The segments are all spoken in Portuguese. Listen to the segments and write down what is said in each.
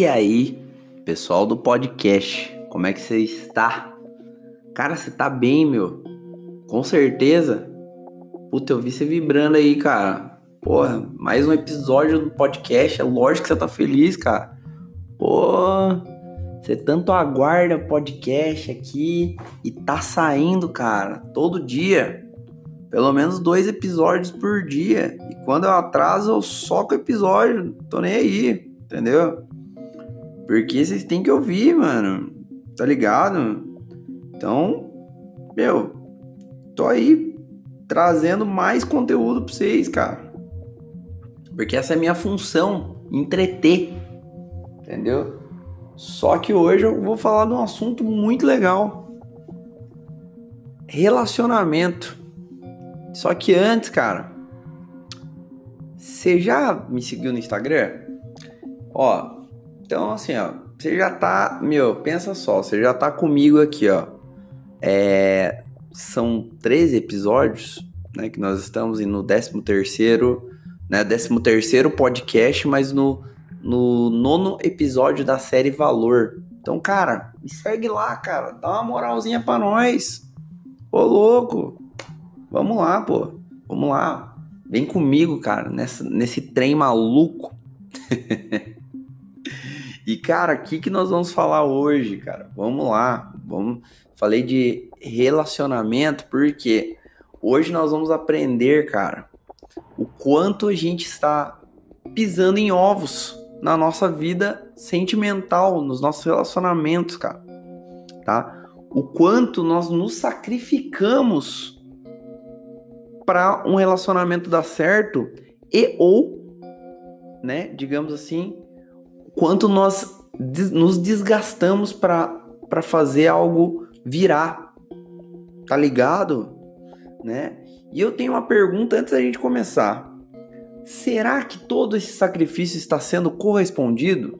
E aí, pessoal do podcast, como é que você está? Cara, você tá bem, meu? Com certeza. Puta, eu vi você vibrando aí, cara. Porra, mais um episódio do podcast. É lógico que você tá feliz, cara. Pô, você tanto aguarda o podcast aqui e tá saindo, cara, todo dia. Pelo menos dois episódios por dia. E quando eu atraso, eu soco o episódio. Tô nem aí, entendeu? Porque vocês têm que ouvir, mano. Tá ligado? Então, meu, tô aí trazendo mais conteúdo pra vocês, cara. Porque essa é a minha função, entreter. Entendeu? Só que hoje eu vou falar de um assunto muito legal. Relacionamento. Só que antes, cara, você já me seguiu no Instagram? Ó, então, assim, ó, você já tá, meu, pensa só, você já tá comigo aqui, ó. É, são 13 episódios, né, que nós estamos no 13 terceiro, né, 13 terceiro podcast, mas no, no nono episódio da série Valor. Então, cara, me segue lá, cara, dá uma moralzinha pra nós. Ô, louco, vamos lá, pô, vamos lá. Vem comigo, cara, nessa, nesse trem maluco. E, cara, o que, que nós vamos falar hoje, cara? Vamos lá. Vamos... Falei de relacionamento porque hoje nós vamos aprender, cara, o quanto a gente está pisando em ovos na nossa vida sentimental, nos nossos relacionamentos, cara. Tá? O quanto nós nos sacrificamos para um relacionamento dar certo e ou, né, digamos assim, quanto nós nos desgastamos para fazer algo virar. Tá ligado? Né? E eu tenho uma pergunta antes da gente começar. Será que todo esse sacrifício está sendo correspondido?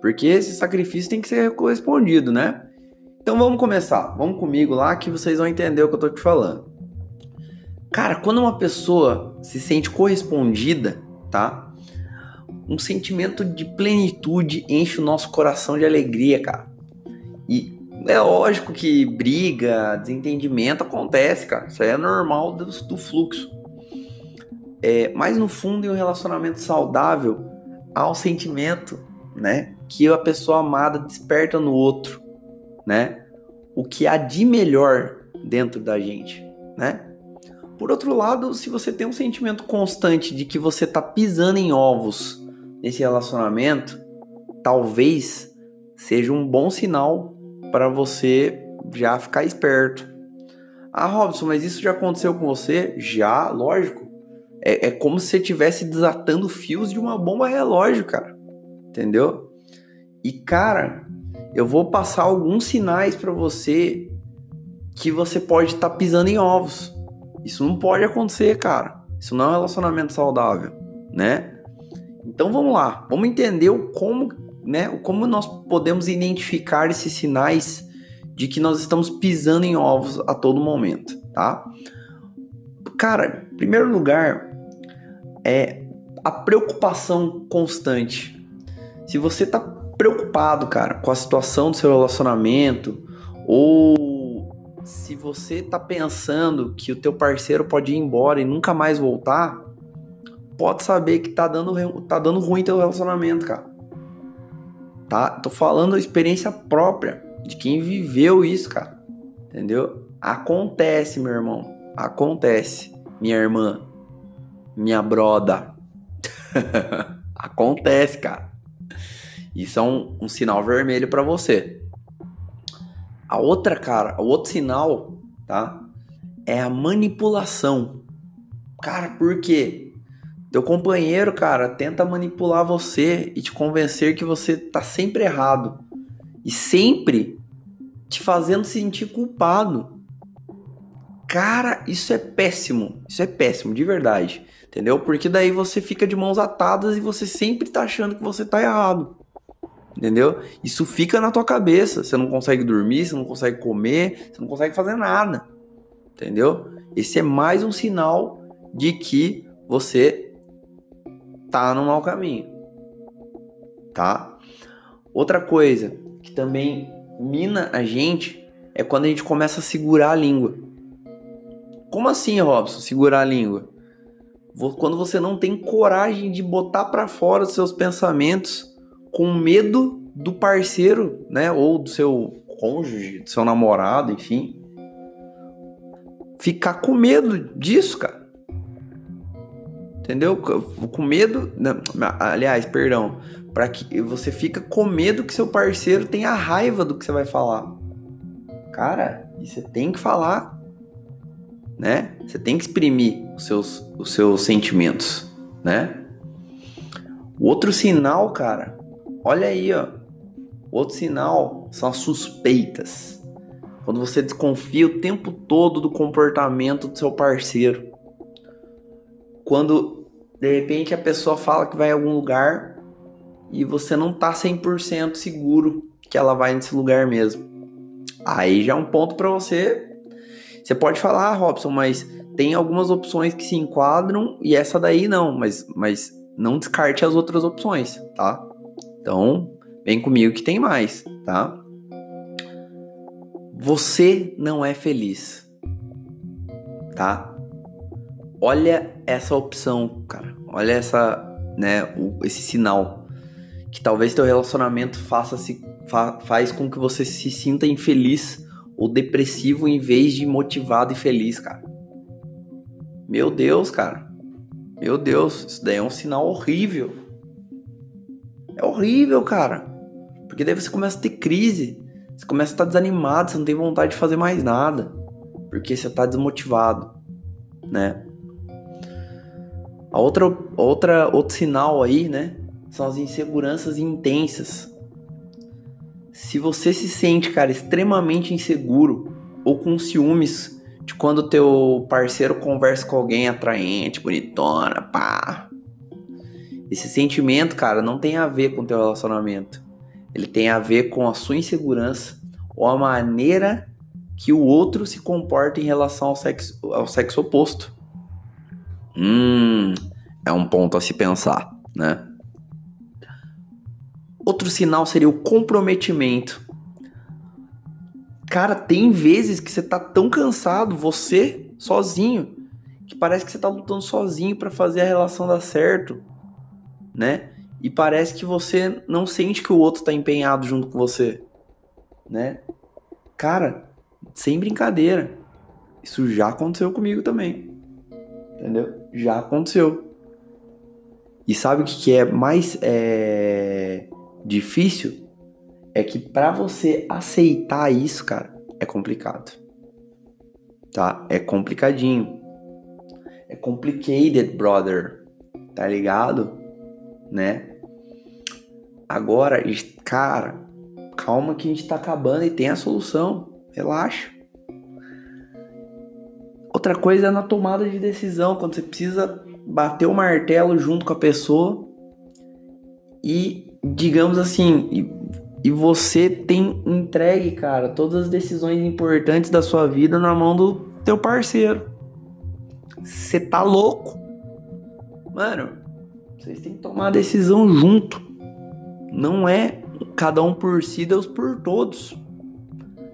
Porque esse sacrifício tem que ser correspondido, né? Então vamos começar. Vamos comigo lá que vocês vão entender o que eu tô te falando. Cara, quando uma pessoa se sente correspondida, tá? Um sentimento de plenitude enche o nosso coração de alegria, cara. E é lógico que briga, desentendimento acontece, cara. Isso aí é normal do, do fluxo. É, mas no fundo, em um relacionamento saudável, há um sentimento, né, que a pessoa amada desperta no outro, né? O que há de melhor dentro da gente, né? Por outro lado, se você tem um sentimento constante de que você tá pisando em ovos nesse relacionamento, talvez seja um bom sinal para você já ficar esperto. Ah, Robson, mas isso já aconteceu com você? Já, lógico. É, é como se você estivesse desatando fios de uma bomba relógio, cara. Entendeu? E, cara, eu vou passar alguns sinais para você que você pode estar tá pisando em ovos. Isso não pode acontecer, cara. Isso não é um relacionamento saudável, né? Então vamos lá, vamos entender o como, né, como nós podemos identificar esses sinais de que nós estamos pisando em ovos a todo momento, tá? Cara, em primeiro lugar, é a preocupação constante. Se você tá preocupado, cara, com a situação do seu relacionamento, ou se você tá pensando que o teu parceiro pode ir embora e nunca mais voltar, pode saber que tá dando, tá dando ruim teu relacionamento, cara. Tá? Tô falando a experiência própria de quem viveu isso, cara. Entendeu? Acontece, meu irmão. Acontece, minha irmã, minha broda. Acontece, cara. Isso é um, um sinal vermelho para você. A outra, cara, o outro sinal, tá? É a manipulação. Cara, por quê? Teu companheiro, cara, tenta manipular você e te convencer que você tá sempre errado. E sempre te fazendo sentir culpado. Cara, isso é péssimo. Isso é péssimo, de verdade. Entendeu? Porque daí você fica de mãos atadas e você sempre tá achando que você tá errado. Entendeu? Isso fica na tua cabeça. Você não consegue dormir, você não consegue comer, você não consegue fazer nada. Entendeu? Esse é mais um sinal de que você tá no mau caminho. Tá? Outra coisa que também mina a gente é quando a gente começa a segurar a língua. Como assim, Robson, segurar a língua? Quando você não tem coragem de botar para fora os seus pensamentos com medo do parceiro, né, ou do seu cônjuge, do seu namorado, enfim, ficar com medo disso, cara. Entendeu? Com medo, não, aliás, perdão, para que você fica com medo que seu parceiro tenha raiva do que você vai falar. Cara, você tem que falar, né? Você tem que exprimir os seus, os seus sentimentos, né? Outro sinal, cara, olha aí, ó. Outro sinal são as suspeitas. Quando você desconfia o tempo todo do comportamento do seu parceiro. Quando de repente a pessoa fala que vai em algum lugar e você não tá 100% seguro que ela vai nesse lugar mesmo. Aí já é um ponto para você. Você pode falar, ah, Robson, mas tem algumas opções que se enquadram e essa daí não, mas, mas não descarte as outras opções, tá? Então, vem comigo que tem mais, tá? Você não é feliz, tá? Olha essa opção, cara. Olha essa, né, o, esse sinal que talvez teu relacionamento faça se fa, faz com que você se sinta infeliz ou depressivo em vez de motivado e feliz, cara. Meu Deus, cara. Meu Deus, isso daí é um sinal horrível. É horrível, cara. Porque daí você começa a ter crise. Você começa a estar desanimado, você não tem vontade de fazer mais nada. Porque você está desmotivado, né? A outra, outra, outro sinal aí, né? São as inseguranças intensas. Se você se sente, cara, extremamente inseguro ou com ciúmes de quando teu parceiro conversa com alguém atraente, bonitona, pá. Esse sentimento, cara, não tem a ver com teu relacionamento. Ele tem a ver com a sua insegurança ou a maneira que o outro se comporta em relação ao sexo, ao sexo oposto. Hum, é um ponto a se pensar, né? Outro sinal seria o comprometimento. Cara, tem vezes que você tá tão cansado, você sozinho, que parece que você tá lutando sozinho para fazer a relação dar certo, né? E parece que você não sente que o outro tá empenhado junto com você, né? Cara, sem brincadeira. Isso já aconteceu comigo também. Entendeu? Já aconteceu. E sabe o que, é mais é, difícil? É que para você aceitar isso, cara, é complicado. Tá? É complicadinho. É complicated, brother. Tá ligado? Né? Agora, cara, calma que a gente tá acabando e tem a solução. Relaxa. Outra coisa é na tomada de decisão, quando você precisa bater o martelo junto com a pessoa e, digamos assim, e, e você tem entregue, cara, todas as decisões importantes da sua vida na mão do teu parceiro. Você tá louco? Mano, vocês têm que tomar a decisão junto. Não é cada um por si, Deus por todos.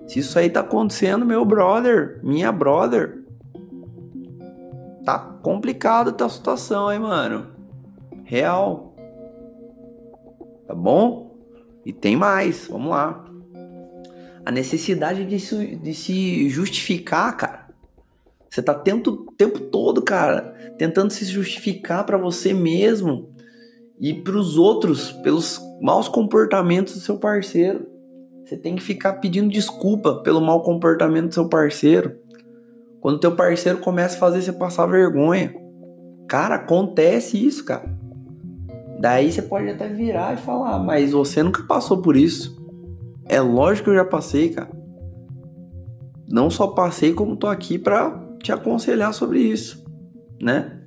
Se isso aí tá acontecendo, meu brother, minha brother, tá complicado a tua situação, hein, mano? Real. Tá bom? E tem mais, vamos lá. A necessidade de se, de se justificar, cara. Você tá tento, o tempo todo, cara, tentando se justificar para você mesmo e para os outros pelos maus comportamentos do seu parceiro. Você tem que ficar pedindo desculpa pelo mau comportamento do seu parceiro. Quando teu parceiro começa a fazer você passar vergonha. Cara, acontece isso, cara. Daí você pode até virar e falar, mas você nunca passou por isso. É lógico que eu já passei, cara. Não só passei, como tô aqui pra te aconselhar sobre isso, né?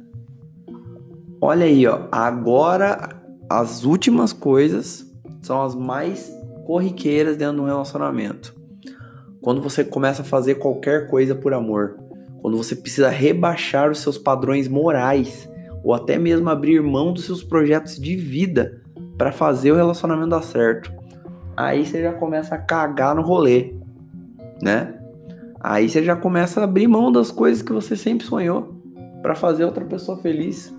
Olha aí, ó. Agora as últimas coisas são as mais corriqueiras dentro de um relacionamento. Quando você começa a fazer qualquer coisa por amor, quando você precisa rebaixar os seus padrões morais ou até mesmo abrir mão dos seus projetos de vida para fazer o relacionamento dar certo. aí você já começa a cagar no rolê, né? Aí você já começa a abrir mão das coisas que você sempre sonhou para fazer outra pessoa feliz.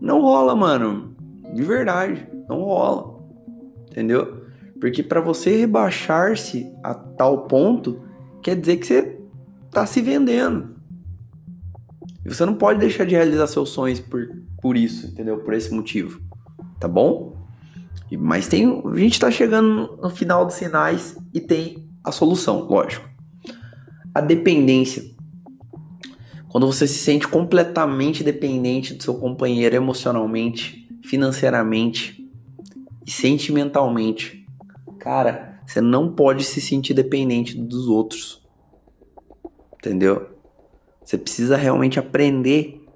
Não rola, mano. De verdade, não rola. Entendeu? Porque para você rebaixar-se a tal ponto, quer dizer que você tá se vendendo. E você não pode deixar de realizar seus sonhos por, por isso, entendeu? Por esse motivo. Tá bom? Mas tem. A gente tá chegando no final dos sinais e tem a solução, lógico. A dependência. Quando você se sente completamente dependente do seu companheiro emocionalmente, financeiramente e sentimentalmente. Cara, você não pode se sentir dependente dos outros. Entendeu? Você precisa realmente aprender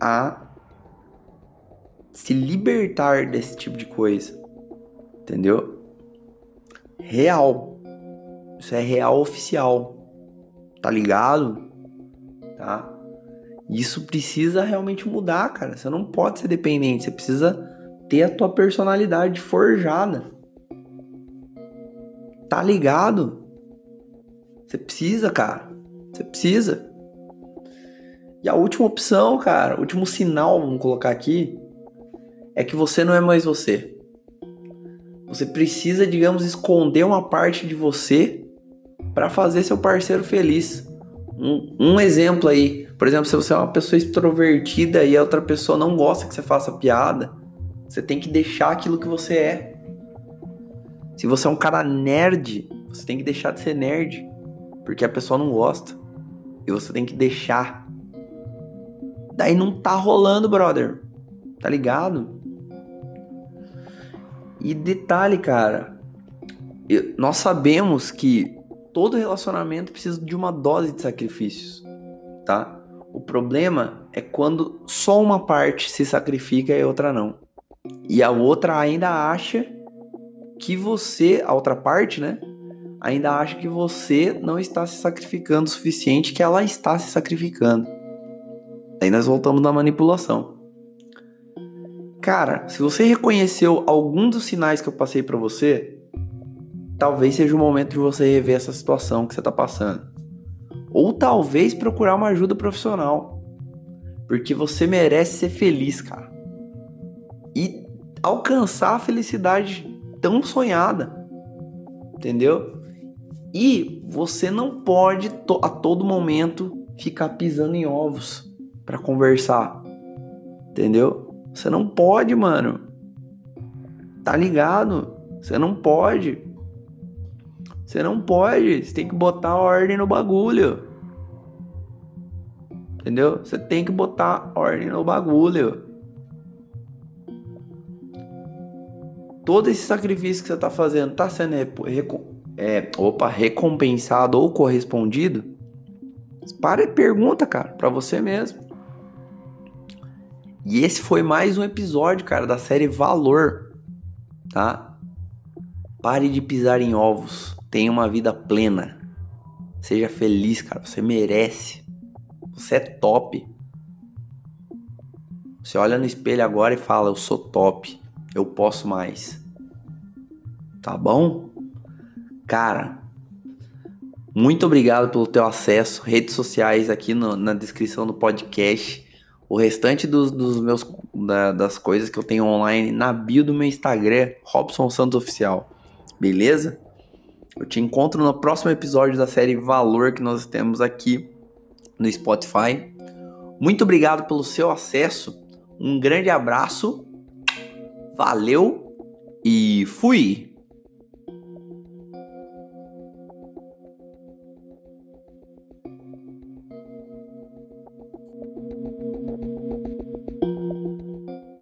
a se libertar desse tipo de coisa. Entendeu? Real. Isso é real oficial. Tá ligado? Tá? Isso precisa realmente mudar, cara. Você não pode ser dependente, você precisa ter a tua personalidade forjada. Tá ligado? Você precisa, cara. Você precisa. E a última opção, cara, último sinal, vamos colocar aqui, é que você não é mais você. Você precisa, digamos, esconder uma parte de você para fazer seu parceiro feliz. Um, um, exemplo aí, por exemplo, se você é uma pessoa extrovertida e a outra pessoa não gosta que você faça piada, você tem que deixar aquilo que você é. Se você é um cara nerd, você tem que deixar de ser nerd, porque a pessoa não gosta. E você tem que deixar Daí não tá rolando, brother. Tá ligado? E detalhe, cara. Nós sabemos que todo relacionamento precisa de uma dose de sacrifícios, tá? O problema é quando só uma parte se sacrifica e a outra não. E a outra ainda acha que você, a outra parte, né? Ainda acha que você não está se sacrificando o suficiente, que ela está se sacrificando. Aí nós voltamos na manipulação. Cara, se você reconheceu algum dos sinais que eu passei para você, talvez seja o momento de você rever essa situação que você tá passando. Ou talvez procurar uma ajuda profissional. Porque você merece ser feliz, cara. E alcançar a felicidade tão sonhada. Entendeu? E você não pode a todo momento ficar pisando em ovos para conversar. Entendeu? Você não pode, mano. Tá ligado? Você não pode. Você não pode. Você tem que botar ordem no bagulho. Entendeu? Você tem que botar ordem no bagulho. Todo esse sacrifício que você tá fazendo tá sendo é, opa, recompensado ou correspondido? Para e pergunta, cara, para você mesmo. E esse foi mais um episódio, cara, da série Valor, tá? Pare de pisar em ovos. Tenha uma vida plena. Seja feliz, cara. Você merece. Você é top. Você olha no espelho agora e fala: Eu sou top. Eu posso mais. Tá bom? Cara, muito obrigado pelo teu acesso. Redes sociais aqui no, na descrição do podcast. O restante dos, dos meus da, das coisas que eu tenho online na bio do meu Instagram, Robson Santos Oficial. Beleza? Eu te encontro no próximo episódio da série Valor que nós temos aqui no Spotify. Muito obrigado pelo seu acesso. Um grande abraço. Valeu e fui.